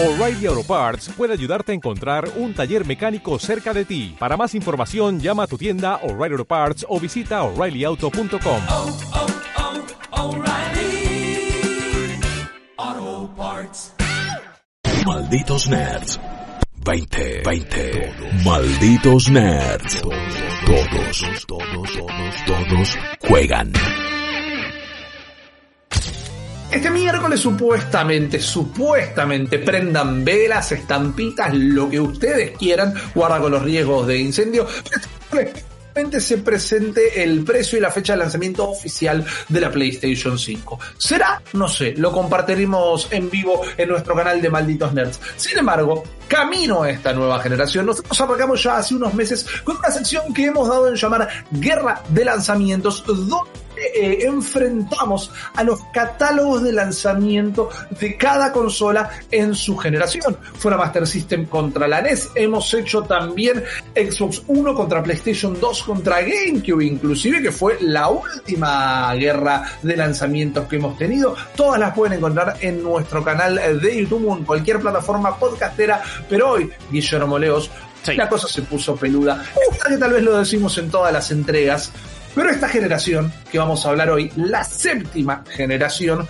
O'Reilly Auto Parts puede ayudarte a encontrar un taller mecánico cerca de ti. Para más información, llama a tu tienda O'Reilly Auto Parts o visita oreillyauto.com. oh, oh, Parts. Malditos Nerds. 20, 20. Malditos Nerds. Todos, todos, todos, todos juegan. Este miércoles supuestamente, supuestamente prendan velas, estampitas, lo que ustedes quieran, guarda con los riesgos de incendio. Se presente el precio y la fecha de lanzamiento oficial de la PlayStation 5. ¿Será? No sé, lo compartiremos en vivo en nuestro canal de Malditos Nerds. Sin embargo, camino a esta nueva generación, nosotros arrancamos ya hace unos meses con una sección que hemos dado en llamar Guerra de Lanzamientos, donde eh, enfrentamos a los catálogos de lanzamiento de cada consola en su generación. Fue la Master System contra la NES, hemos hecho también Xbox 1 contra PlayStation 2 contra GameCube, inclusive que fue la última guerra de lanzamientos que hemos tenido. Todas las pueden encontrar en nuestro canal de YouTube o en cualquier plataforma podcastera, pero hoy, Guillermo Leos, Sí. la cosa se puso peluda. Gusta que tal vez lo decimos en todas las entregas, pero esta generación que vamos a hablar hoy, la séptima generación,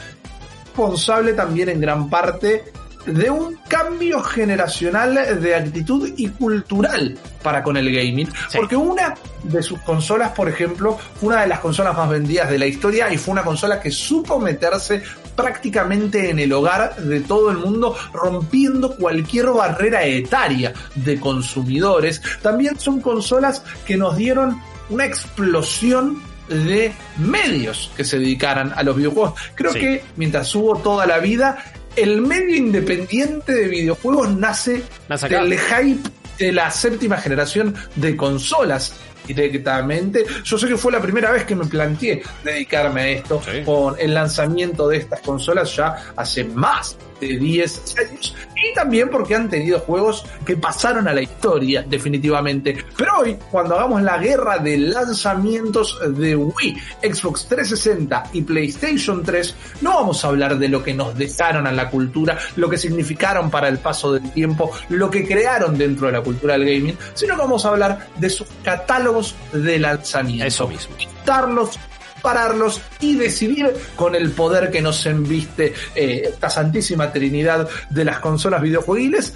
responsable también en gran parte de un cambio generacional de actitud y cultural para con el gaming. Sí. Porque una de sus consolas, por ejemplo, fue una de las consolas más vendidas de la historia y fue una consola que supo meterse prácticamente en el hogar de todo el mundo, rompiendo cualquier barrera etaria de consumidores. También son consolas que nos dieron una explosión de medios que se dedicaran a los videojuegos. Creo Sí. que mientras hubo toda la vida, el medio independiente de videojuegos nace Nace del hype de la séptima generación de consolas. Directamente, yo sé que fue la primera vez que me planteé dedicarme a esto Sí. con el lanzamiento de estas consolas ya hace más de 10 años y también porque han tenido juegos que pasaron a la historia definitivamente. Pero hoy, cuando hagamos la guerra de lanzamientos de Wii, Xbox 360 y PlayStation 3, no vamos a hablar de lo que nos dejaron a la cultura, lo que significaron para el paso del tiempo, lo que crearon dentro de la cultura del gaming, sino que vamos a hablar de sus catálogos de lanzamiento. Eso mismo. Quitarlos, pararlos y decidir con el poder que nos enviste eh, esta santísima trinidad de las consolas videojuegiles,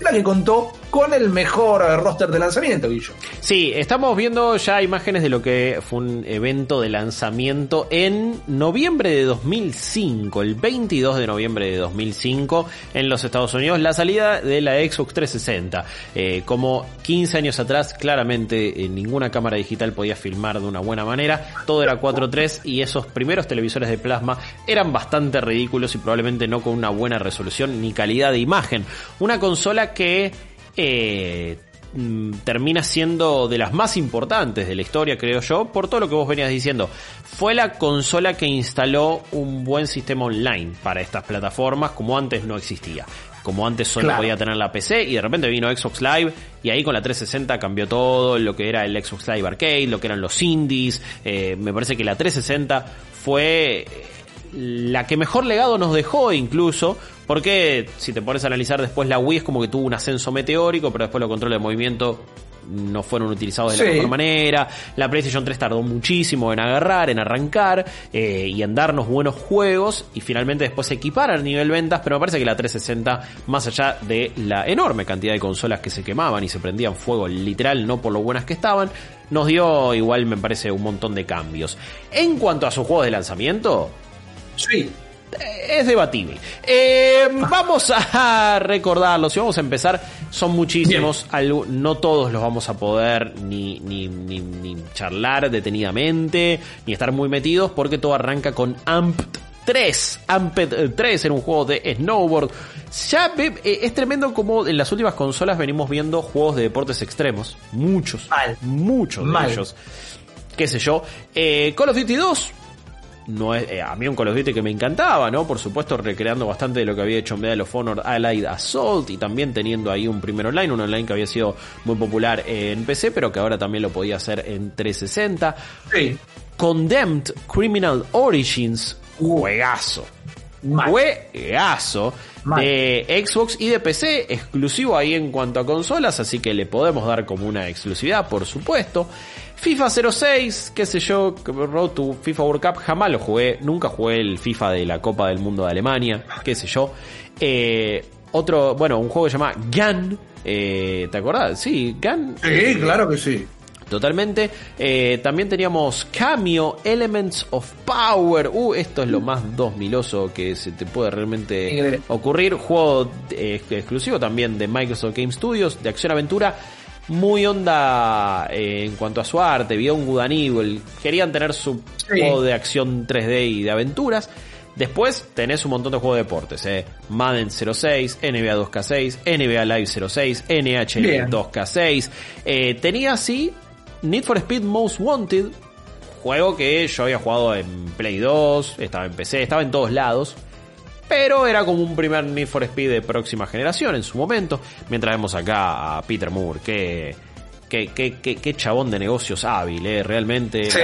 la que contó con el mejor eh, roster de lanzamiento, Guillo. Sí, estamos viendo ya imágenes de lo que fue un evento de lanzamiento en noviembre de 2005, el 22 de noviembre de 2005 en los Estados Unidos, la salida de la Xbox 360. Eh, como 15 años atrás, claramente eh, ninguna cámara digital podía filmar de una buena manera, todo era 4.3 y esos primeros televisores de plasma eran bastante ridículos y probablemente no con una buena resolución ni calidad de imagen. Una consola que eh, mm, termina siendo de las más importantes de la historia, creo yo, por todo lo que vos venías diciendo. Fue la consola que instaló un buen sistema online para estas plataformas, como antes no existía. Como antes solo Claro. podía tener la PC y de repente vino Xbox Live y ahí con la 360 cambió todo, lo que era el Xbox Live Arcade, lo que eran los indies. eh, me parece que la 360 fue la que mejor legado nos dejó incluso, porque si te pones a analizar después la Wii es como que tuvo un ascenso meteórico, pero después los controles de movimiento no fueron utilizados de la mejor manera. La PlayStation 3 tardó muchísimo en agarrar, en arrancar eh, y en darnos buenos juegos y finalmente después se equipara a nivel ventas, pero me parece que la 360, más allá de la enorme cantidad de consolas que se quemaban y se prendían fuego literal, no por lo buenas que estaban, nos dio igual me parece un montón de cambios. En cuanto a sus juegos de lanzamiento, Sí. es debatible. Eh, vamos a recordarlos y vamos a empezar. Son muchísimos, algo- no todos los vamos a poder ni, ni, ni, ni charlar detenidamente, ni estar muy metidos, porque todo arranca con Amped 3. Amped 3 era un juego de snowboard. Ya ve- eh, es tremendo como en las últimas consolas venimos viendo juegos de deportes extremos. Muchos. Mal. Muchos Mal. de ellos. Qué sé yo. Eh, Call of Duty 2 no es, eh, a mí un Call of Duty que me encantaba, ¿no? Por supuesto, recreando bastante de lo que había hecho Medal of Honor Allied Assault y también teniendo ahí un primer online, un online que había sido muy popular en PC, pero que ahora también lo podía hacer en 360. Sí. Condemned Criminal Origins, juegazo. Mal. juegazo Mal. de Xbox y de PC, exclusivo ahí en cuanto a consolas, así que le podemos dar como una exclusividad, por supuesto. FIFA 06, qué sé yo, Road to FIFA World Cup, jamás lo jugué, nunca jugué el FIFA de la Copa del Mundo de Alemania, qué sé yo. Eh, otro, bueno, un juego que se llama Gun, eh, ¿te acordás? Sí, Gun. Sí, claro que sí. Totalmente. Eh, también teníamos Cameo, Elements of Power. Uh, esto es lo más 2000oso que se te puede realmente ocurrir. Juego eh, exclusivo también de Microsoft Game Studios, de acción-aventura. Muy onda eh, en cuanto a su arte, Beyond Good and Evil. Querían tener su Sí. juego de acción 3D y de aventuras. Después tenés un montón de juegos de deportes, eh. Madden 06, NBA 2K6, NBA Live 06, NHL Bien. 2K6. Eh, tenía así Need for Speed Most Wanted, juego que yo había jugado en Play 2, estaba en PC, estaba en todos lados. Pero era como un primer Need for Speed de próxima generación en su momento. Mientras vemos acá a Peter Moore, que, que, que, que- que chabón de negocios hábil, eh, realmente. Sí.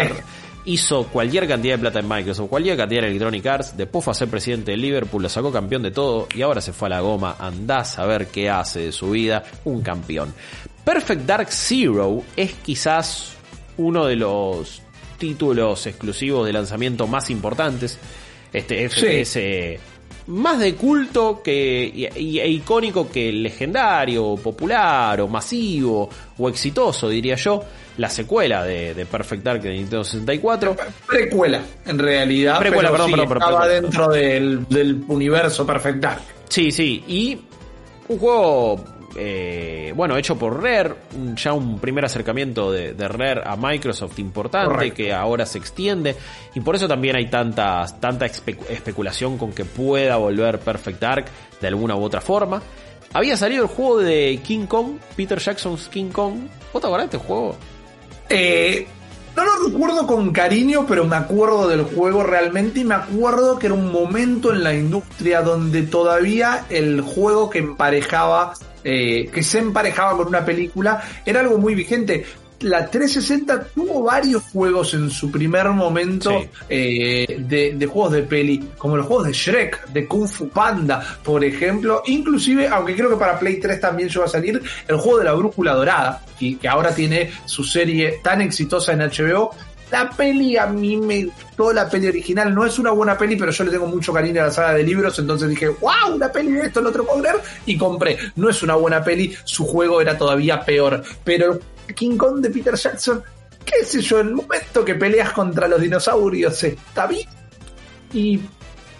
Hizo cualquier cantidad de plata en Microsoft, cualquier cantidad en Electronic Arts, después fue a ser presidente de Liverpool, lo sacó campeón de todo y ahora se fue a la goma. Andás a ver qué hace de su vida, un campeón. Perfect Dark Zero es quizás uno de los títulos exclusivos de lanzamiento más importantes. Este. FPS más de culto que y- y- e icónico que legendario, popular o masivo o exitoso, diría yo. La secuela de, de Perfect Dark de Nintendo 64. Precuela, en realidad. Precuela, pero perdón, sí, perdón, perdón, estaba dentro del, del universo Perfect Dark. Sí, sí, y un juego, eh, bueno, hecho por Rare, ya un primer acercamiento de, de Rare a Microsoft importante, Correcto. que ahora se extiende, y por eso también hay tanta, tanta espe- especulación con que pueda volver Perfect Dark de alguna u otra forma. Había salido el juego de King Kong, Peter Jackson's King Kong. ¿Vos te acordás de este juego? Eh, no lo recuerdo con cariño, pero me acuerdo del juego realmente y me acuerdo que era un momento en la industria donde todavía el juego que emparejaba, eh, que se emparejaba con una película, era algo muy vigente. La 360 tuvo varios juegos en su primer momento Sí. eh, de, de juegos de peli, como los juegos de Shrek, de Kung Fu Panda, por ejemplo. Inclusive, aunque creo que para Play 3 también llegó a salir, el juego de la Brújula Dorada, que, que ahora tiene su serie tan exitosa en HBO. La peli a mí me gustó, la peli original no es una buena peli, pero yo le tengo mucho cariño a la saga de libros, entonces dije, wow, una peli de esto, lo puedo creer, y compré. No es una buena peli, su juego era todavía peor, pero King Kong de Peter Jackson, qué sé yo, el momento que peleas contra los dinosaurios está bien, y,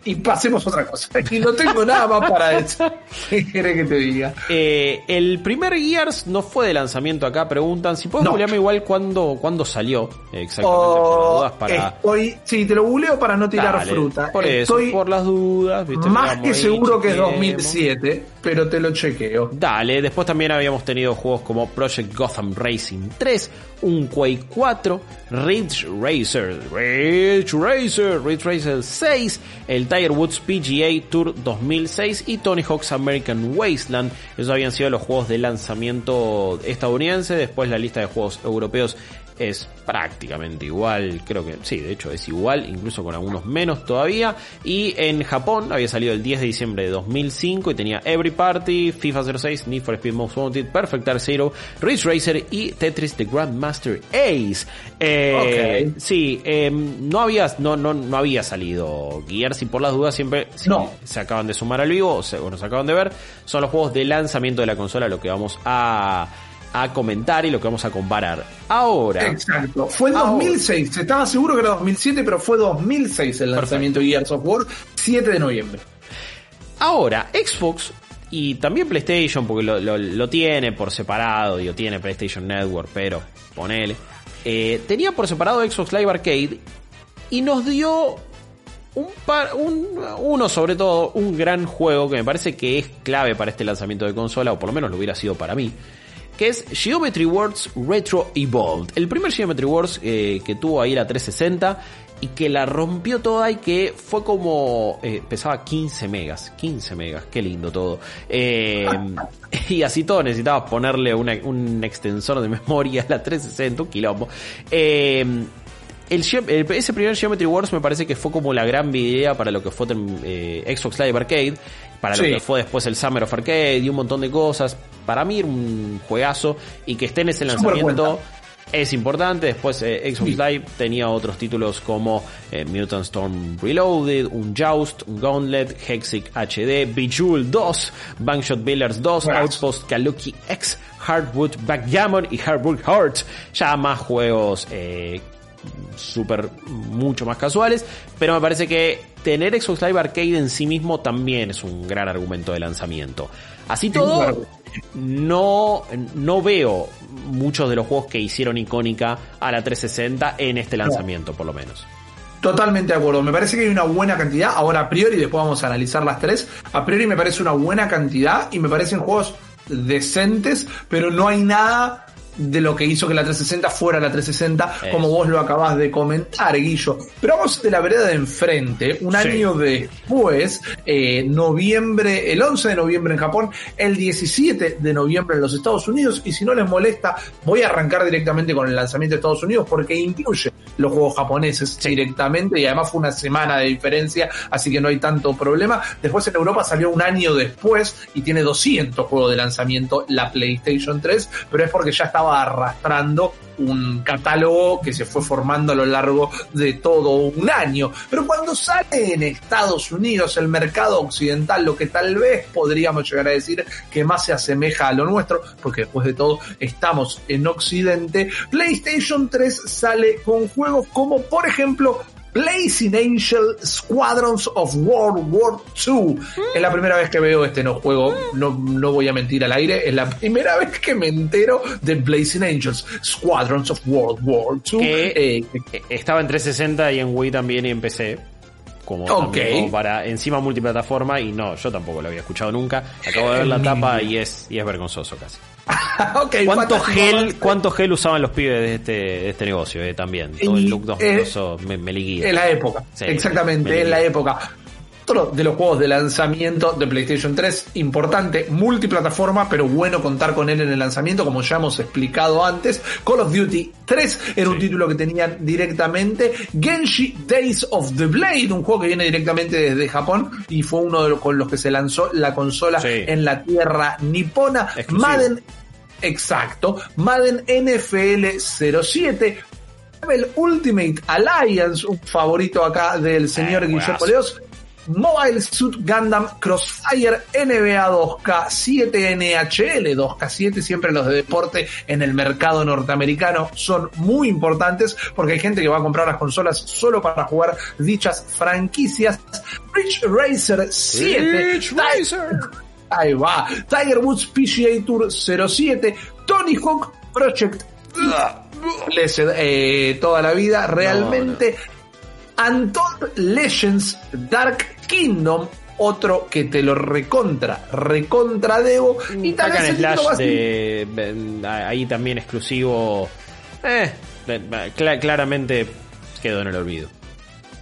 y pasemos a otra cosa. Y no tengo nada más para eso. ¿Qué querés que te diga? Eh, el primer Gears no fue de lanzamiento acá, preguntan. Si puedes No. googlearme igual cuándo, cuándo salió. Exactamente, por las O dudas para... estoy, sí, te lo googleo para no tirar Dale, fruta. Por eso, estoy por las dudas. ¿viste? más que seguro que es chequeemos. 2007, pero te lo chequeo. Dale, después también habíamos tenido juegos como Project Gotham Racing 3, un Quake 4, Ridge Racer, Ridge Racer, Ridge Racer 6, el Tiger Woods PGA Tour 2006 y Tony Hawk's American Wasteland. Esos habían sido los juegos de lanzamiento estadounidense. Después la lista de juegos europeos es prácticamente igual, creo que sí, de hecho es igual, incluso con algunos menos todavía. Y en Japón había salido el 10 de diciembre de 2005 y tenía Every Party, FIFA 06, Need for Speed Most Wanted, Perfect Dark Zero, Ridge Racer y Tetris The Grandmaster Ace. Eh. Sí, eh, no había no, no, no había salido Gears y por las dudas siempre si No. se acaban de sumar al vivo o se, o nos acaban de ver, son los juegos de lanzamiento de la consola lo que vamos a, a comentar y lo que vamos a comparar. Ahora, Exacto. Fue en Ahora. 2006. Estaba seguro que era 2007, pero fue 2006 el lanzamiento de Gears of War, 7 de noviembre. ahora Xbox y también PlayStation, porque lo, lo- lo tiene por separado, digo, tiene PlayStation Network, pero ponele. eh, tenía por separado Xbox Live Arcade y nos dio un par, un, uno sobre todo, un gran juego que me parece que es clave para este lanzamiento de consola, o por lo menos lo hubiera sido para mí, que es Geometry Wars Retro Evolved. El primer Geometry Wars eh, que tuvo ahí la 360 y que la rompió toda y que fue como... eh, pesaba 15 megas, 15 megas, qué lindo todo. Eh, y así todo necesitabas ponerle un extensor de memoria a la 360, un quilombo. Ese primer Geometry Wars me parece que fue como la gran idea para lo que fue Xbox Live Arcade, para lo Sí. que fue después el Summer of Arcade y un montón de cosas. Para mí era un juegazo y que esté en ese lanzamiento es importante. Después eh, Xbox Sí. Live tenía otros títulos como eh, Mutant Storm Reloaded, un Joust, un Gauntlet, Hexic HD, Bejeweled 2, Bankshot Billers 2, Juegazo. Outpost Kaluki X, Hardwood Backgammon y Hardwood Heart. Ya más juegos eh, súper mucho más casuales, pero me parece que tener Xbox Live Arcade en sí mismo también es un gran argumento de lanzamiento. Así todo, no, no veo muchos de los juegos que hicieron icónica a la 360 en este lanzamiento, por lo menos. Totalmente de acuerdo. Me parece que hay una buena cantidad. Ahora, a priori, después vamos a analizar las tres. A priori me parece una buena cantidad y me parecen juegos decentes, pero no hay nada de lo que hizo que la 360 fuera la 360, Eso. como vos lo acabas de comentar, Guillo. Pero vamos de la vereda de enfrente, un Sí. año después, eh, noviembre, el 11 de noviembre en Japón, el 17 de noviembre en los Estados Unidos, y si no les molesta, voy a arrancar directamente con el lanzamiento de Estados Unidos porque incluye los juegos japoneses directamente y además fue una semana de diferencia, así que no hay tanto problema. Después en Europa salió un año después y tiene 200 juegos de lanzamiento la PlayStation 3, pero es porque ya estaba arrastrando un catálogo que se fue formando a lo largo de todo un año. Pero cuando sale en Estados Unidos el mercado occidental, lo que tal vez podríamos llegar a decir que más se asemeja a lo nuestro, porque después de todo estamos en Occidente, PlayStation 3 sale con juegos como por ejemplo Blazing Angel Squadrons of World War II. Es la primera vez que veo este no juego, no, no voy a mentir al aire, es la primera vez que me entero de Blazing Angels Squadrons of World War II. Que Eh, eh, estaba en 360 y en Wii también y en PC. Como, también como para encima multiplataforma y no, yo tampoco lo había escuchado nunca. Acabo de ver la tapa y es, y es vergonzoso casi. ok, ¿Cuánto gel, cuánto gel usaban los pibes de este, de este negocio eh, también? Todo el look eh, 2000 me, me liguía. En la época, Sí, exactamente, me en la época. Otro de los juegos de lanzamiento de PlayStation 3, importante, multiplataforma, pero bueno contar con él en el lanzamiento, como ya hemos explicado antes. Call of Duty 3 era un título que tenían directamente. Genshi Days of the Blade, un juego que viene directamente desde Japón y fue uno de los con los que se lanzó la consola Sí. en la tierra nipona. Exclusivo. Madden Exacto. Madden NFL 07. Marvel Ultimate Alliance, un favorito acá del señor Eh, Guillermo. Leos. Mobile Suit Gundam Crossfire NBA 2K7 NHL 2K7, siempre los de deporte en el mercado norteamericano son muy importantes porque hay gente que va a comprar las consolas solo para jugar dichas franquicias. Ridge Racer 7. Ridge Racer. Ahí va. Tiger Woods PGA Tour 07. Tony Hawk Project. Eh, toda la vida. Realmente. Untold Legends Dark Kingdom. Otro que te lo recontra, recontra debo. Y tal vez Slash de, de- ahí también exclusivo. Eh, claramente quedó en el olvido.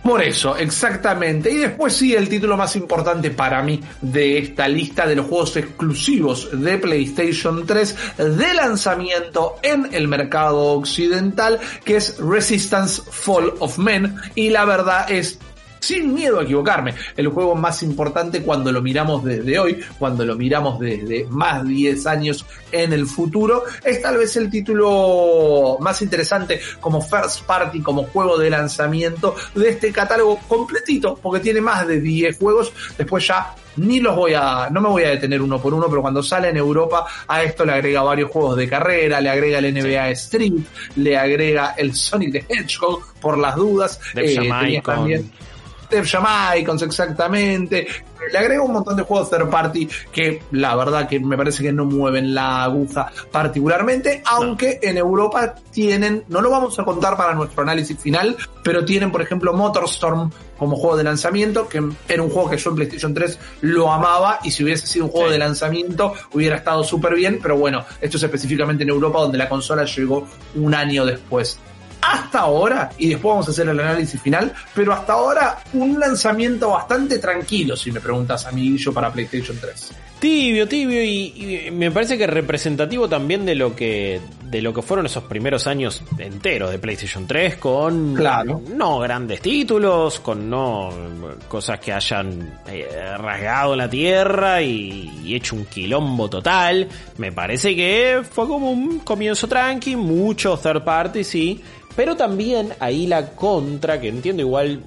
Por eso, exactamente. Y después sí, el título más importante para mí de esta lista de los juegos exclusivos de PlayStation 3 de lanzamiento en el mercado occidental, que es Resistance Fall of Men. Y la verdad es sin miedo a equivocarme, el juego más importante cuando lo miramos desde hoy, cuando lo miramos desde más de 10 años en el futuro, es tal vez el título más interesante como first party, como juego de lanzamiento de este catálogo completito, porque tiene más de 10 juegos, después ya ni los voy a, no me voy a detener uno por uno, pero cuando sale en Europa a esto le agrega varios juegos de carrera, le agrega el NBA Street, le agrega el Sonic the Hedgehog por las dudas, eh, también Dev Jam Icons, exactamente. Le agrego un montón de juegos third party que la verdad que me parece que no mueven la aguja particularmente, aunque en Europa tienen, no lo vamos a contar para nuestro análisis final, pero tienen por ejemplo Motorstorm como juego de lanzamiento, que era un juego que yo en PlayStation 3 lo amaba y si hubiese sido un juego Sí. de lanzamiento hubiera estado súper bien, pero bueno, esto es específicamente en Europa donde la consola llegó un año después hasta ahora, y después vamos a hacer el análisis final, pero hasta ahora un lanzamiento bastante tranquilo, si me preguntas a mí, yo para PlayStation 3. Tibio, tibio y, y me parece que representativo también de lo que de lo que fueron esos primeros años enteros de PlayStation 3 con Claro. no grandes títulos, con no cosas que hayan eh, rasgado la tierra y, y hecho un quilombo total. Me parece que fue como un comienzo tranqui, mucho third party, sí, pero también ahí la contra, que entiendo igual,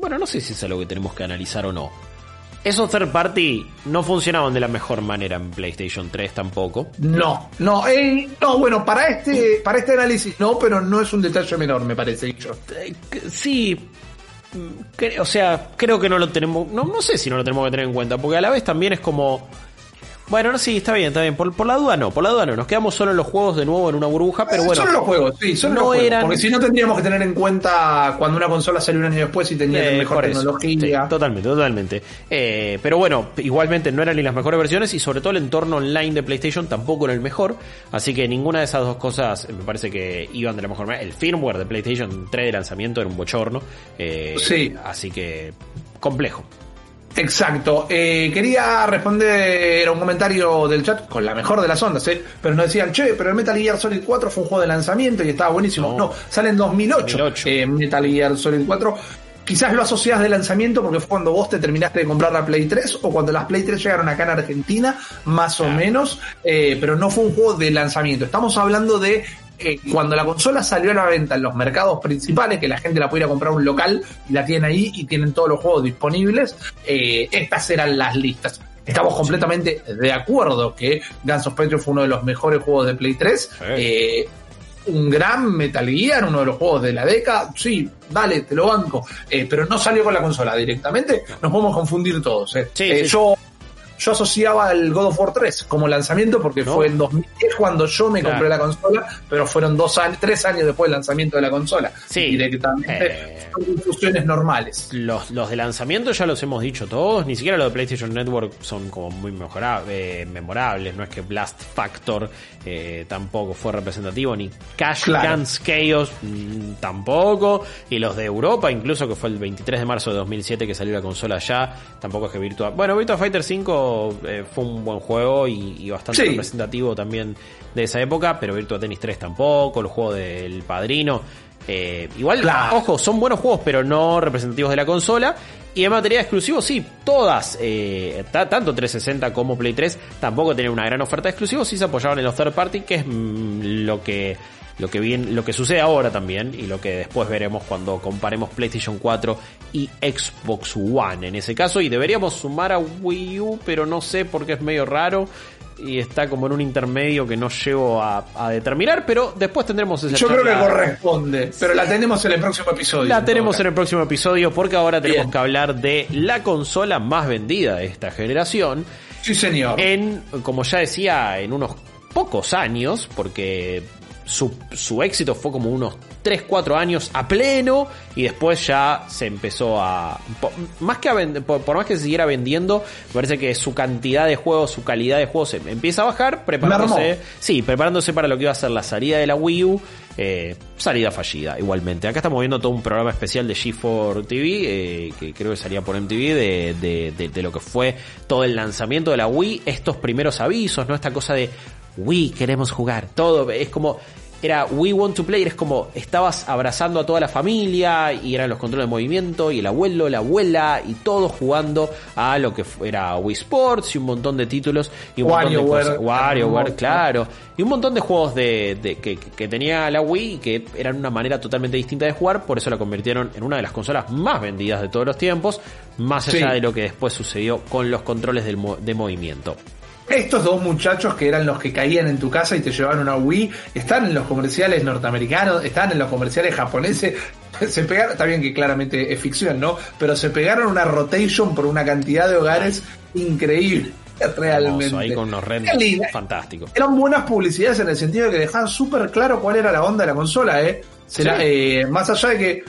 bueno, no sé si es algo que tenemos que analizar o no. Esos third party no funcionaban de la mejor manera en PlayStation 3 tampoco. No, no, eh, no, bueno, para este, para este análisis no, pero no es un detalle menor, me parece, yo. Eh, Sí, mm, o sea, creo que no lo tenemos, no, no sé si no lo tenemos que tener en cuenta, porque a la vez también es como, bueno, no, sí, está bien, está bien, por, por la duda no, por la duda no, nos quedamos solo en los juegos de nuevo en una burbuja, pero Eh, bueno. Solo los juegos, sí, solo no los juegos. eran- Porque si no tendríamos que tener en cuenta cuando una consola salió un año después y tenía Eh, mejor tecnología. Sí, totalmente, totalmente. Eh, pero bueno, igualmente no eran ni las mejores versiones y sobre todo el entorno online de PlayStation tampoco era el mejor. Así que ninguna de esas dos cosas me parece que iban de la mejor manera. El firmware de PlayStation 3 de lanzamiento era un bochorno. eh, Sí. Así que complejo. Exacto. Eh, quería responder a un comentario del chat con la mejor de las ondas, ¿eh? Pero nos decían, che, pero el Metal Gear Solid 4 fue un juego de lanzamiento y estaba buenísimo. No. No, sale en 2008, 2008. eh, Metal Gear Solid 4. Quizás lo asocias de lanzamiento porque fue cuando vos te terminaste de comprar la Play 3 o cuando las Play 3 llegaron acá en Argentina, más o menos, eh, pero no fue un juego de lanzamiento. Estamos hablando de eh, cuando la consola salió a la venta en los mercados principales, que la gente la pudiera comprar a un local y la tienen ahí y tienen todos los juegos disponibles, eh, estas eran las listas. Estamos completamente de acuerdo que Guns of Patriot fue uno de los mejores juegos de Play 3. Sí. Eh, un gran Metal Gear, uno de los juegos de la década, sí, dale, te lo banco, Eh, pero no salió con la consola directamente, nos podemos confundir todos. eh. Sí, Eh, sí. Yo, yo asociaba el God of War 3 como lanzamiento porque No. fue en 2010 cuando yo me Claro. compré la consola, pero fueron dos años, tres años después del lanzamiento de la consola. Sí. Directamente Eh. son infusiones normales. Los, los de lanzamiento ya los hemos dicho todos, ni siquiera los de PlayStation Network son como muy mejorables, memorables, no es que Blast Factor eh, tampoco fue representativo, ni Cash Claro. Guns Chaos mm, tampoco, y los de Europa, incluso que fue el 23 de marzo de 2007 que salió la consola allá, tampoco es que Virtua... Bueno, Virtua Fighter 5 eh, fue un buen juego y, y bastante Sí. representativo también de esa época, pero Virtua Tennis 3 tampoco, los juegos del Padrino... Eh, igual, Claro. ojo, son buenos juegos, pero no representativos de la consola. Y en materia de exclusivos, sí, todas, eh, ta- tanto 360 como Play 3, tampoco tenían una gran oferta de exclusivos, sí se apoyaban en los third party, que es mm, lo que lo que bien, lo que sucede ahora también, y lo que después veremos cuando comparemos PlayStation 4 y Xbox One en ese caso. Y deberíamos sumar a Wii U, pero no sé porque es medio raro. Y está como en un intermedio que no llego a, a determinar, pero después tendremos esa Yo creo que corresponde, pero la tenemos en el próximo episodio. La en tenemos en el próximo episodio porque ahora tenemos Bien. que hablar de la consola más vendida de esta generación. Sí, señor. En, como ya decía, en unos pocos años, porque su, su éxito fue como unos 3, 4 años a pleno y después ya se empezó a... po- Más que a vend- por, por más que se siguiera vendiendo, me parece que su cantidad de juegos, su calidad de juegos em- empieza a bajar, preparándose... Sí, preparándose para lo que iba a ser la salida de la Wii U. eh, salida fallida, igualmente. Acá estamos viendo todo un programa especial de G4 TV, eh, que creo que salía por MTV, de, de, de- de lo que fue todo el lanzamiento de la Wii, estos primeros avisos, ¿no? Esta cosa de Wii, queremos jugar. Todo, es como era We Want to Play, es como estabas abrazando a toda la familia y eran los controles de movimiento y el abuelo, la abuela y todos jugando a lo que era Wii Sports y un montón de títulos y un montón de WarioWare. cosas. WarioWare, claro. Y un montón de juegos de, de- que, que tenía la Wii y que eran una manera totalmente distinta de jugar, por eso la convirtieron en una de las consolas más vendidas de todos los tiempos, más allá Sí. de lo que después sucedió con los controles del de movimiento. Estos dos muchachos que eran los que caían en tu casa y te llevaban una Wii, están en los comerciales norteamericanos, están en los comerciales japoneses, se pegaron, está bien que claramente es ficción, ¿no? Pero se pegaron una rotation por una cantidad de hogares increíble, realmente. Ahí con unos fantásticos. Eran buenas publicidades en el sentido de que dejaban súper claro cuál era la onda de la consola, ¿eh? Se la- Sí. eh, más allá de que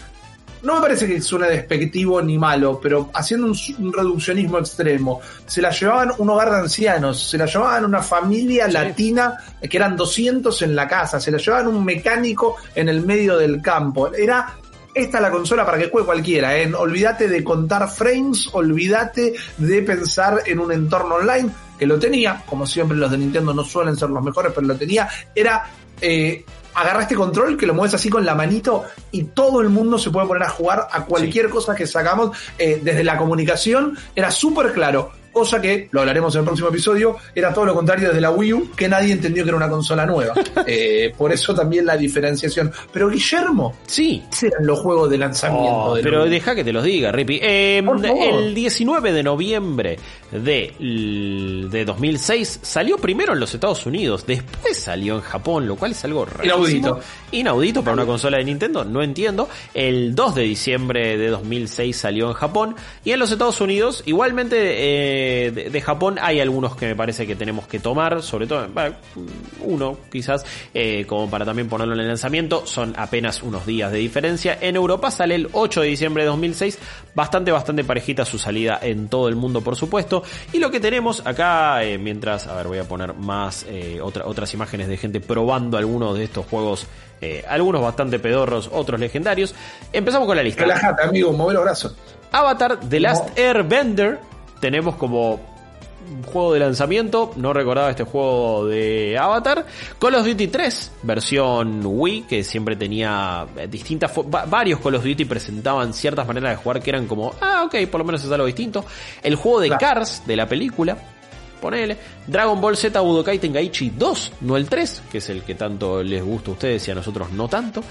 no me parece que suene despectivo ni malo, pero haciendo un, un reduccionismo extremo, se la llevaban un hogar de ancianos, se la llevaban una familia latina, que eran 200 en la casa, se la llevaban un mecánico en el medio del campo. Era esta es la consola para que juegue cualquiera, ¿eh? olvídate de contar frames, olvídate de pensar en un entorno online, que lo tenía, como siempre los de Nintendo no suelen ser los mejores, pero lo tenía, era eh, agarra este control que lo mueves así con la manito y todo el mundo se puede poner a jugar a cualquier cosa que sacamos eh, desde la comunicación. Era súper claro cosa que, lo hablaremos en el próximo episodio, era todo lo contrario desde la Wii U, que nadie entendió que era una consola nueva. Eh, por eso también la diferenciación. Pero Guillermo, Sí. ¿qué eran los juegos de lanzamiento Oh, de pero deja que te los diga, Rippy. Eh, favor. el 19 de noviembre de, l- de 2006 salió primero en los Estados Unidos, después salió en Japón, lo cual es algo. Inaudito. Inaudito para una consola de Nintendo, no entiendo. El 2 de diciembre de 2006 salió en Japón y en los Estados Unidos, igualmente eh, de, de Japón hay algunos que me parece que tenemos que tomar, sobre todo bueno, uno quizás, eh, como para también ponerlo en el lanzamiento, son apenas unos días de diferencia. En Europa sale el 8 de diciembre de 2006, bastante, bastante parejita su salida en todo el mundo, por supuesto. Y lo que tenemos acá, eh, mientras, a ver, voy a poner más eh, otra- otras imágenes de gente probando algunos de estos juegos, eh, algunos bastante pedorros, otros legendarios. Empezamos con la lista. Relájate, amigo, mueve los brazos. Avatar The Last Airbender. Tenemos como juego de lanzamiento. No recordaba este juego de Avatar. Call of Duty 3, versión Wii, que siempre tenía eh, distintas. Varios Call of Duty presentaban ciertas maneras de jugar que eran como, ah, ok, por lo menos es algo distinto. El juego de Claro. Cars de la película. Ponele. Dragon Ball Z Budokai Tenkaichi 2, no el 3, que es el que tanto les gusta a ustedes y a nosotros no tanto.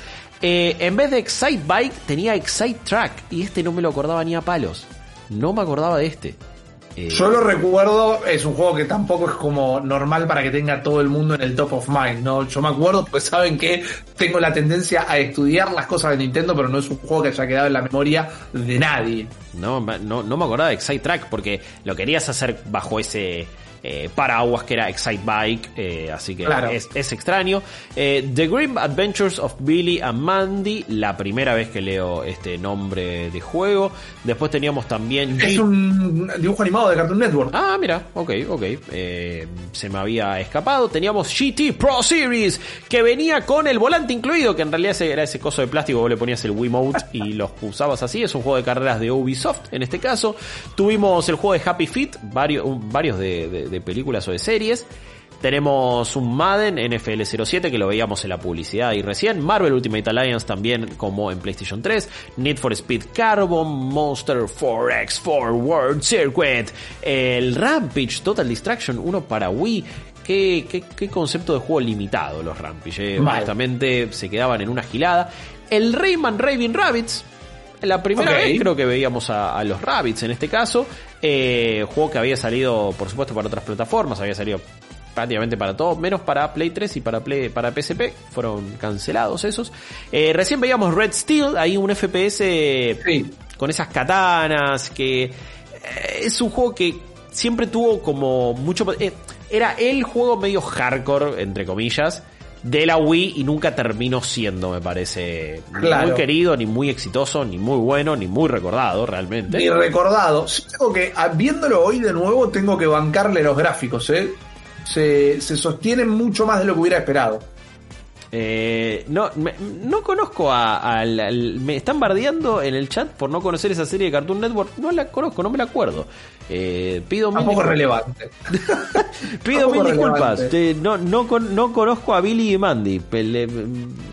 Eh, en vez de Excite Bike tenía Excite Track y este no me lo acordaba ni a palos. No me acordaba de este. Eh, Yo lo recuerdo, es un juego que tampoco es como normal para que tenga todo el mundo en el top of mind, ¿no? Yo me acuerdo, pues saben que tengo la tendencia a estudiar las cosas de Nintendo, pero no es un juego que haya quedado en la memoria de nadie. No, no, no me acordaba de Excite Track porque lo querías hacer bajo ese eh, paraguas que era Excite Bike, eh, así que Claro. es, es extraño. Eh, The Grim Adventures of Billy and Mandy, la primera vez que leo este nombre de juego. Después teníamos también... Es un dibujo animado de Cartoon Network. Ah, mira, ok, ok. Eh, se me había escapado. Teníamos GT Pro Series, que venía con el volante incluido, que en realidad era ese coso de plástico, vos le ponías el Wiimote y los usabas así. Es un juego de carreras de Ubisoft, en este caso. Tuvimos el juego de Happy Feet, varios, varios de, de- de películas o de series. Tenemos un Madden NFL 07 que lo veíamos en la publicidad y recién. Marvel Ultimate Alliance también como en PlayStation 3. Need for Speed Carbon. Monster 4X4 World Circuit. El Rampage Total Distraction, uno para Wii. Qué, qué, qué concepto de juego limitado los Rampage. eh. Se quedaban en una gilada. El Rayman Raving Rabbits. La primera vez creo que veíamos a, a los Rabbits en este caso. Eh, juego que había salido, por supuesto, para otras plataformas. Había salido prácticamente para todo, menos para Play 3 y para Play, para PSP. Fueron cancelados esos. Eh, recién veíamos Red Steel, ahí un FPS Sí. con esas katanas, que eh, es un juego que siempre tuvo como mucho... eh, era el juego medio hardcore, entre comillas, de la Wii y nunca terminó siendo, me parece, ni Claro. muy querido, ni muy exitoso, ni muy bueno, ni muy recordado realmente. Ni recordado. Sí, tengo que, ah, viéndolo hoy de nuevo, tengo que bancarle los gráficos, ¿eh? Se, se sostienen mucho más de lo que hubiera esperado. Eh, no, me- no conozco a, al- al- Me están bardeando en el chat por no conocer esa serie de Cartoon Network. No la conozco, no me la acuerdo. Eh, pido mil disculpas. relevante. Pido mil disculpas. Eh, no, no, con- no conozco a Billy y Mandy.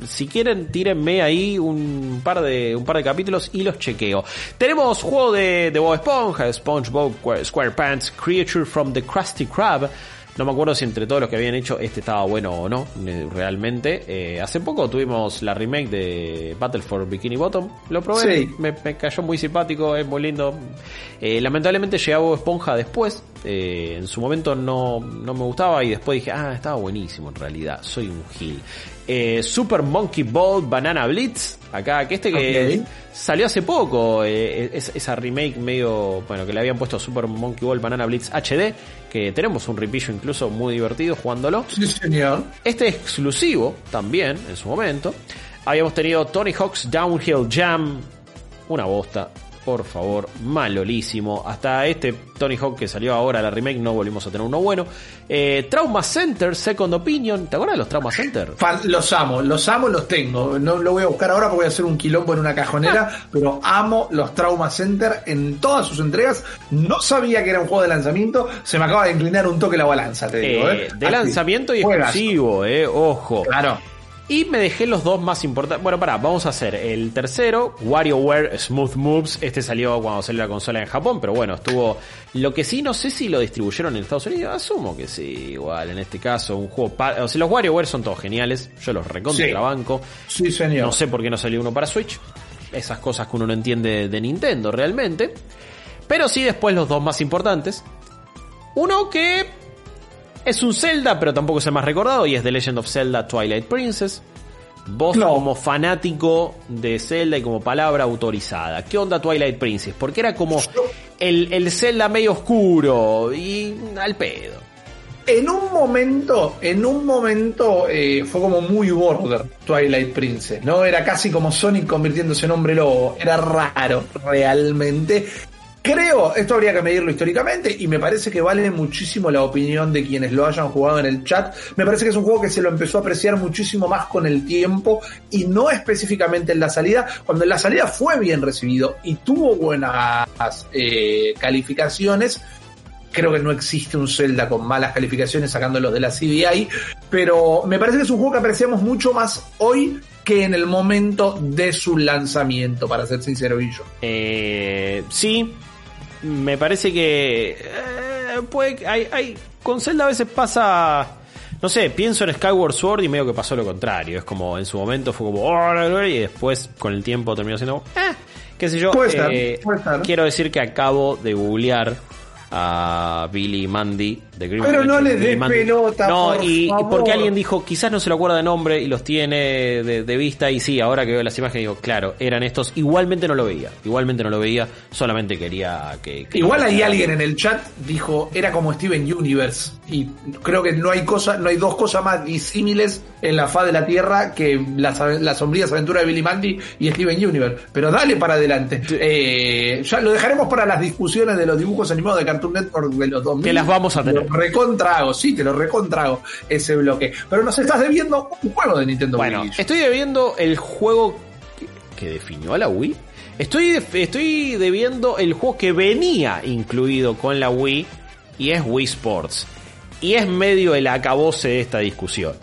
Si quieren, tírenme ahí un par de un par de capítulos y los chequeo. Tenemos juego de, de Bob Esponja, SpongeBob SquarePants, Creature from the Krusty Krab. No me acuerdo si entre todos los que habían hecho este estaba bueno o no, eh, realmente. Eh, hace poco tuvimos la remake de Battle for Bikini Bottom. Lo probé, Sí. me, me cayó muy simpático, es muy lindo. Eh, lamentablemente llegó Bob Esponja después. eh, en su momento no, no me gustaba y después dije, ah, estaba buenísimo en realidad, soy un gil. Eh, Super Monkey Ball Banana Blitz, acá, que este que salió hace poco, eh, es- esa remake medio, bueno, que le habían puesto Super Monkey Ball Banana Blitz HD, que tenemos un ripillo incluso muy divertido jugándolo. Sí, señor. Este exclusivo también, en su momento. Habíamos tenido Tony Hawk's Downhill Jam. Una bosta. Por favor, malolísimo. Hasta este Tony Hawk que salió ahora, la remake, no volvimos a tener uno bueno. Eh, Trauma Center, Second Opinion. ¿Te acuerdas de los Trauma Center? Los amo, los amo, los tengo. No lo voy a buscar ahora porque voy a hacer un quilombo en una cajonera, pero amo los Trauma Center en todas sus entregas. No sabía que era un juego de lanzamiento, se me acaba de inclinar un toque la balanza, te digo. Eh, ¿eh? de Así. lanzamiento y Juegazo. exclusivo, eh, ojo. Claro. Y me dejé los dos más importantes. Bueno, pará, vamos a hacer el tercero, WarioWare Smooth Moves. Este salió cuando salió la consola en Japón, pero bueno, estuvo. Lo que sí, no sé si lo distribuyeron en Estados Unidos. Asumo que sí, igual, en este caso, un juego. pa- O sea, los WarioWare son todos geniales. Yo los recontra Sí. banco. Sí, señor. No sé por qué no salió uno para Switch. Esas cosas que uno no entiende de Nintendo realmente. Pero sí, después los dos más importantes. Uno que es un Zelda, pero tampoco es el más recordado, y es The Legend of Zelda Twilight Princess. Vos No. como fanático de Zelda y como palabra autorizada. ¿Qué onda Twilight Princess? Porque era como el, el Zelda medio oscuro y al pedo. En un momento, en un momento eh, fue como muy border Twilight Princess, ¿no? Era casi como Sonic convirtiéndose en hombre lobo. Era raro, realmente. Creo, esto habría que medirlo históricamente y me parece que vale muchísimo la opinión de quienes lo hayan jugado en el chat. Me parece que es un juego que se lo empezó a apreciar muchísimo más con el tiempo y no específicamente en la salida, cuando en la salida fue bien recibido y tuvo buenas eh, calificaciones creo que no existe un Zelda con malas calificaciones sacándolos de la CDI, pero me parece que es un juego que apreciamos mucho más hoy que en el momento de su lanzamiento, para ser sincero, yo. Eh, sí, me parece que eh, puede, hay, hay, con Zelda a veces pasa, no sé, pienso en Skyward Sword y medio que pasó lo contrario. Es como en su momento fue como "Oh", y después con el tiempo terminó siendo, eh, qué sé yo. Puede Eh, puede ser. Quiero decir que acabo de googlear a Billy Mandy de Green Pero no le Billy des pelota, No, por y, y porque alguien dijo, quizás no se lo acuerda de nombre y los tiene de, de vista. Y sí, ahora que veo las imágenes digo, claro, eran estos. Igualmente no lo veía. Igualmente no lo veía. Solamente quería que. que- Igual hay alguien en el chat dijo era como Steven Universe y creo que no hay cosa, no hay dos cosas más disímiles en la faz de la tierra que las, las sombrías aventuras de Billy Mandy y Steven Universe. Pero dale para adelante. Eh, ya lo dejaremos para las discusiones de los dibujos animados de Cartoon Network de los 2000. Que las vamos a tener. Lo recontrago, sí, te lo recontrago ese bloque. Pero nos estás debiendo un juego de Nintendo Bueno, Wii. estoy debiendo el juego que, definió a la Wii. Estoy, estoy debiendo el juego que venía incluido con la Wii y es Wii Sports. Y es medio el acabose de esta discusión.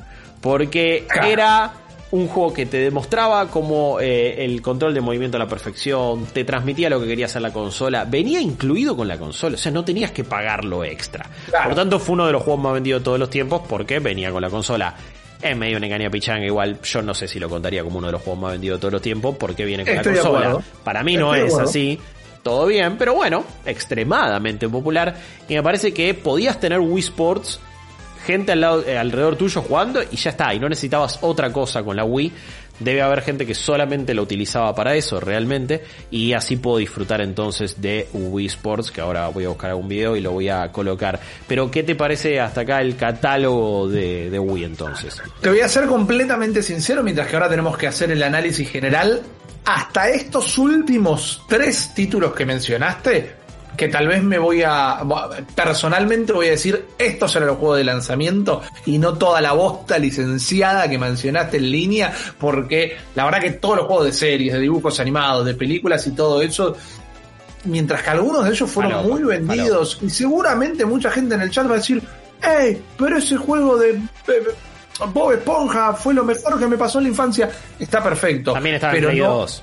Porque era un juego que te demostraba como eh, el control de movimiento a la perfección, te transmitía lo que quería hacer la consola, venía incluido con la consola, o sea, no tenías que pagarlo extra. Claro. Por tanto, fue uno de los juegos más vendidos de todos los tiempos porque venía con la consola. Es medio una engaña pichanga, igual yo no sé si lo contaría como uno de los juegos más vendidos de todos los tiempos porque viene con Estoy la consola. Para mí no Estoy es así. Todo bien, pero bueno, extremadamente popular. Y me parece que podías tener Wii Sports gente al lado, eh, alrededor tuyo jugando y ya está, y no necesitabas otra cosa con la Wii. Debe haber gente que solamente lo utilizaba para eso realmente y así puedo disfrutar entonces de Wii Sports que ahora voy a buscar algún video y lo voy a colocar. Pero ¿qué te parece hasta acá el catálogo de, de Wii entonces? Te voy a ser completamente sincero, mientras que ahora tenemos que hacer el análisis general. Hasta estos últimos tres títulos que mencionaste, que tal vez me voy a. Personalmente voy a decir, estos eran los juegos de lanzamiento y no toda la bosta licenciada que mencionaste en línea, porque la verdad que todos los juegos de series, de dibujos animados, de películas y todo eso. Mientras que algunos de ellos fueron muy vendidos y seguramente mucha gente en el chat va a decir, ¡Ey! Pero ese juego de Bob Esponja fue lo mejor que me pasó en la infancia. Está perfecto. También en pero Play no- 2.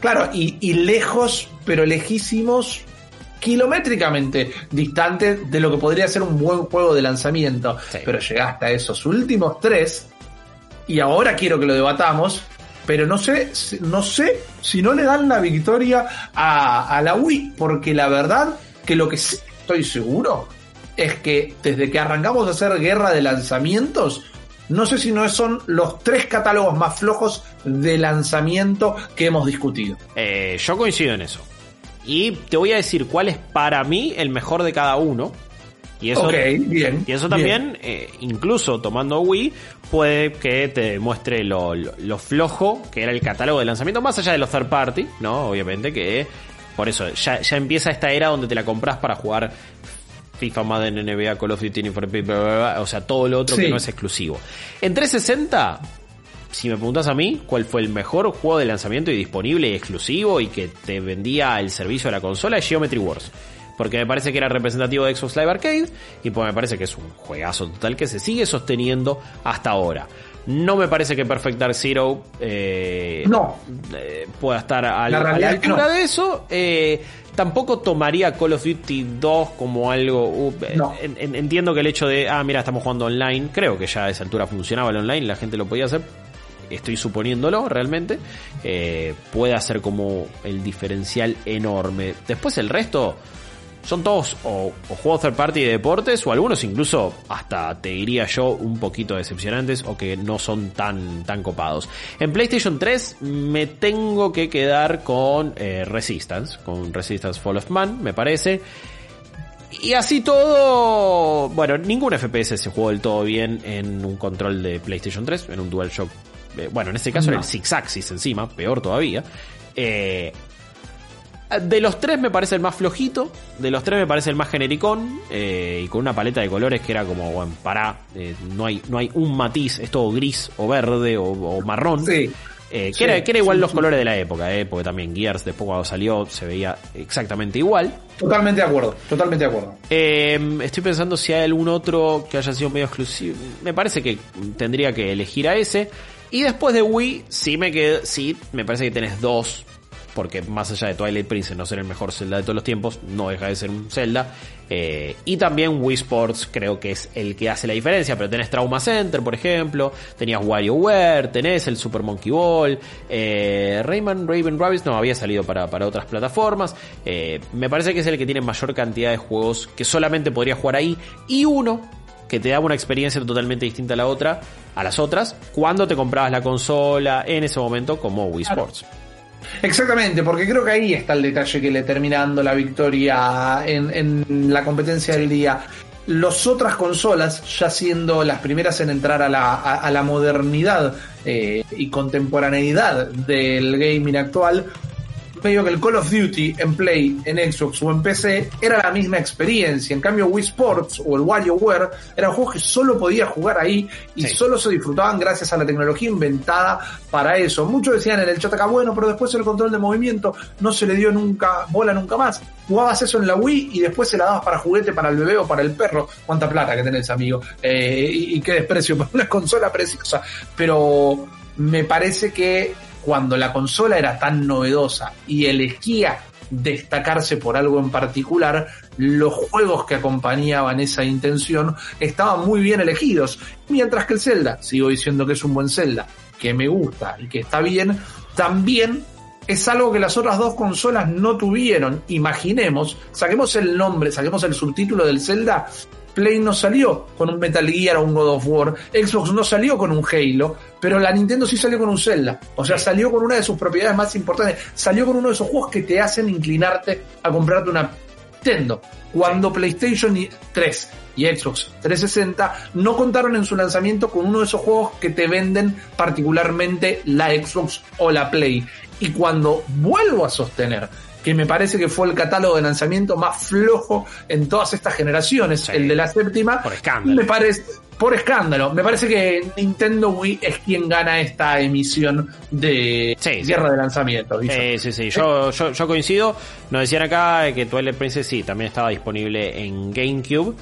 Claro, y, y lejos, pero lejísimos, kilométricamente distantes de lo que podría ser un buen juego de lanzamiento. Sí. Pero llegaste a esos últimos tres, y ahora quiero que lo debatamos, pero no sé, no sé si no le dan la victoria a, a la Wii, porque la verdad que lo que sí estoy seguro es que desde que arrancamos a hacer guerra de lanzamientos, no sé si no son los tres catálogos más flojos de lanzamiento que hemos discutido. Eh, yo coincido en eso. Y te voy a decir cuál es para mí el mejor de cada uno. Y eso, ok, bien. y eso bien. también, eh, incluso tomando Wii, puede que te muestre lo, lo- lo flojo que era el catálogo de lanzamiento, más allá de los third party, ¿no? Obviamente que Por eso, ya, ya empieza esta era donde te la compras para jugar FIFA, Madden, NBA, Call of Duty, for Speed, bla, bla, bla, o sea, todo lo otro Sí. que no es exclusivo. En 360, si me preguntas a mí, ¿cuál fue el mejor juego de lanzamiento y disponible y exclusivo y que te vendía el servicio de la consola? Es Geometry Wars. Porque me parece que era representativo de Xbox Live Arcade y pues me parece que es un juegazo total que se sigue sosteniendo hasta ahora. No me parece que Perfect Dark Zero eh, No. eh, pueda estar a, La a altura no. de eso. Eh, tampoco tomaría Call of Duty 2 como algo. uh, No. en- en- entiendo que el hecho de, ah, mira, estamos jugando online, creo que ya a esa altura funcionaba el online, la gente lo podía hacer. Estoy suponiéndolo realmente. Eh, puede hacer como el diferencial enorme. Después el resto son todos o, o juegos third party de deportes o algunos incluso hasta te diría yo un poquito decepcionantes o que no son tan tan copados. En PlayStation 3 me tengo que quedar con eh, Resistance, con Resistance Fall of Man, me parece. Y así todo, bueno, ningún FPS se jugó del todo bien en un control de PlayStation 3, en un DualShock. eh, bueno, en este caso era No. el Six Axis encima, peor todavía. Eh, de los tres me parece el más flojito, de los tres me parece el más genericón, eh, y con una paleta de colores que era como, bueno, pará, eh, no, hay, no hay un matiz, es todo gris o verde o, o marrón. Sí. Eh, que, Sí, era, que era igual sí, los sí. colores de la época, eh, porque también Gears después cuando salió se veía exactamente igual. Totalmente de acuerdo, totalmente de acuerdo. Eh, estoy pensando si hay algún otro que haya sido medio exclusivo. Me parece que tendría que elegir a ese. Y después de Wii, sí me quedo, sí, me parece que tenés dos. Porque más allá de Twilight Princess no ser el mejor Zelda de todos los tiempos, no deja de ser un Zelda. Eh, y también Wii Sports creo que es el que hace la diferencia. Pero tenés Trauma Center, por ejemplo. Tenías WarioWare, tenés el Super Monkey Ball. Eh, Rayman Raven Rabbids no había salido para, para otras plataformas. Eh, me parece que es el que tiene mayor cantidad de juegos que solamente podría jugar ahí. Y uno que te daba una experiencia totalmente distinta a la otra, a las otras, cuando te comprabas la consola en ese momento como Wii Sports. Exactamente, porque creo que ahí está el detalle que le termina dando la victoria en, la competencia del día. Las otras consolas, ya siendo las primeras en entrar a la, a, a la modernidad eh, y contemporaneidad del gaming actual, medio que el Call of Duty en Play, en Xbox o en PC era la misma experiencia. En cambio, Wii Sports o el WarioWare eran juegos que solo podía jugar ahí y Sí. solo se disfrutaban gracias a la tecnología inventada para eso. Muchos decían en el chat acá, bueno, pero después el control de movimiento no se le dio nunca bola nunca más. Jugabas eso en la Wii y después se la dabas para juguete para el bebé o para el perro. Cuánta plata que tenés, amigo. Eh, y, y qué desprecio por una consola preciosa. Pero me parece que cuando la consola era tan novedosa y elegía destacarse por algo en particular, los juegos que acompañaban esa intención estaban muy bien elegidos. Mientras que el Zelda, sigo diciendo que es un buen Zelda, que me gusta y que está bien, también es algo que las otras dos consolas no tuvieron. Imaginemos, saquemos el nombre, saquemos el subtítulo del Zelda. Play no salió con un Metal Gear o un God of War, Xbox no salió con un Halo, pero la Nintendo sí salió con un Zelda. O sea, salió con una de sus propiedades más importantes, salió con uno de esos juegos que te hacen inclinarte a comprarte una Nintendo. Cuando PlayStation y- 3 y Xbox 360 no contaron en su lanzamiento con uno de esos juegos que te venden particularmente la Xbox o la Play. Y cuando vuelvo a sostener que me parece que fue el catálogo de lanzamiento más flojo en todas estas generaciones, Sí. el de la séptima, Por escándalo. me parece por escándalo, me parece que Nintendo Wii es quien gana esta emisión de Sí, sí. guerra de lanzamiento. Guillo. Eh, sí, sí, yo, yo, yo coincido. Nos decían acá que Twilight Princess sí, también estaba disponible en GameCube.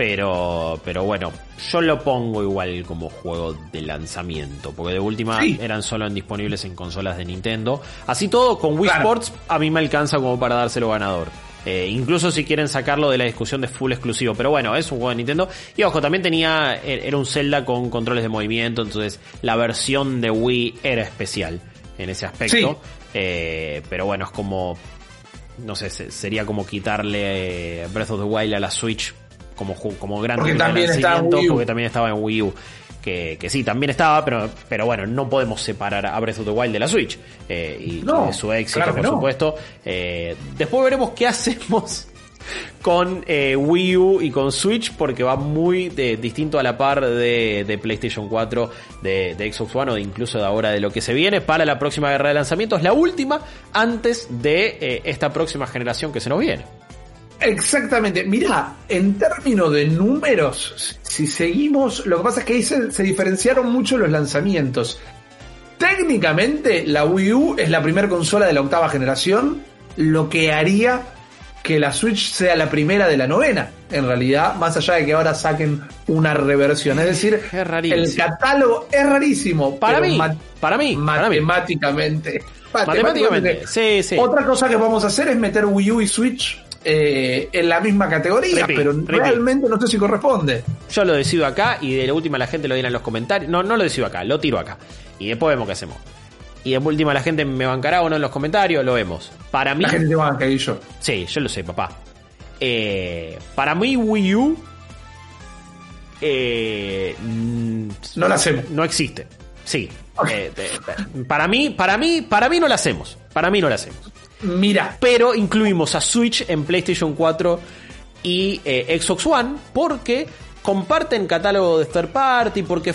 Pero, pero bueno, yo lo pongo igual como juego de lanzamiento. Porque de última Sí. eran solo disponibles en consolas de Nintendo. Así todo, con Wii Claro. Sports a mí me alcanza como para dárselo ganador. Eh, incluso si quieren sacarlo de la discusión de full exclusivo. Pero bueno, es un juego de Nintendo. Y ojo, también tenía. er- Era un Zelda con controles de movimiento. Entonces la versión de Wii era especial en ese aspecto. Sí. Eh, pero bueno, es como. No sé, se- sería como quitarle Breath of the Wild a la Switch como, como gran Porque también estaba en lanzamiento, Wii U. porque también estaba en Wii U. Que, que sí, también estaba, pero, pero bueno, no podemos separar a Breath of the Wild de la Switch. eh, y, No, de su éxito, claro por no. supuesto. Eh, después veremos qué hacemos con eh, Wii U y con Switch porque va muy de- distinto a la par de, de PlayStation 4, de, de Xbox One o de incluso de ahora de lo que se viene para la próxima guerra de lanzamientos, la última antes de eh, esta próxima generación que se nos viene. Exactamente. Mirá, en términos de números, si seguimos, lo que pasa es que ahí se, se diferenciaron mucho los lanzamientos. Técnicamente, la Wii U es la primera consola de la octava generación, lo que haría que la Switch sea la primera de la novena. En realidad, más allá de que ahora saquen una reversión. Es decir, Es el catálogo es rarísimo. Mí, para mí, para mí. matemáticamente. Matemáticamente, sí, sí. Otra cosa que vamos a hacer es meter Wii U y Switch eh, en la misma categoría, pero realmente no sé si corresponde. Yo lo decido acá y de la última la gente lo dirá en los comentarios. No, no lo decido acá, lo tiro acá. Y después vemos qué hacemos. Y de última la gente me bancará o no en los comentarios, lo vemos. Para mí, La gente te banca y yo. sí, yo lo sé, papá. Eh, para mí Wii U eh, mm, No la hacemos. no existe. Sí. Eh, eh, eh, para mí, para mí, para mí no la hacemos. Para mí no la hacemos. Mira, Pero incluimos a Switch en PlayStation 4 y eh, Xbox One porque comparten catálogo de third party, porque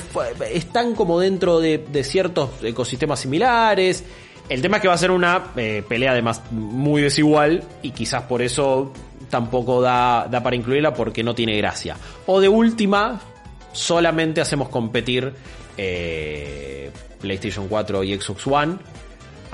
están como dentro de, de ciertos ecosistemas similares. El tema es que va a ser una eh, pelea además muy desigual y quizás por eso tampoco da, da para incluirla porque no tiene gracia. O de última, solamente hacemos competir eh, PlayStation 4 y Xbox One.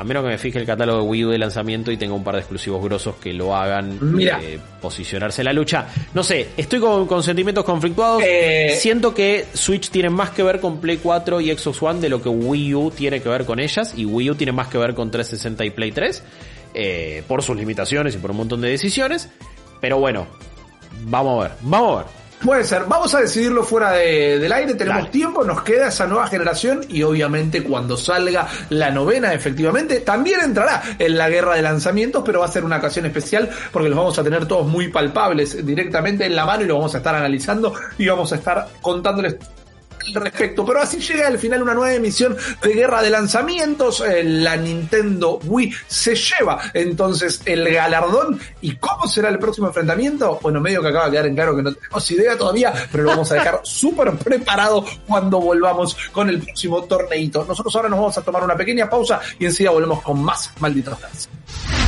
A menos que me fije el catálogo de Wii U de lanzamiento y tenga un par de exclusivos grosos que lo hagan Mira. eh, posicionarse en la lucha. No sé, estoy con, con sentimientos conflictuados. Eh. Siento que Switch tiene más que ver con Play 4 y Xbox One de lo que Wii U tiene que ver con ellas. Y Wii U tiene más que ver con 360 y Play 3. eh, por sus limitaciones y por un montón de decisiones. Pero bueno, vamos a ver, vamos a ver. Puede ser. Vamos a decidirlo fuera de- del aire. Tenemos Dale. tiempo, nos queda esa nueva generación y obviamente cuando salga la novena, efectivamente, también entrará en la guerra de lanzamientos, pero va a ser una ocasión especial porque los vamos a tener todos muy palpables directamente en la mano y lo vamos a estar analizando y vamos a estar contándoles al respecto. Pero así llega al final una nueva emisión de guerra de lanzamientos. Eh, la Nintendo Wii se lleva entonces el galardón. ¿Y cómo será el próximo enfrentamiento? Bueno, medio que acaba de quedar en claro que no tenemos idea todavía, pero lo vamos a dejar súper preparado cuando volvamos con el próximo torneito. Nosotros ahora nos vamos a tomar una pequeña pausa y enseguida volvemos con más malditos Nerds.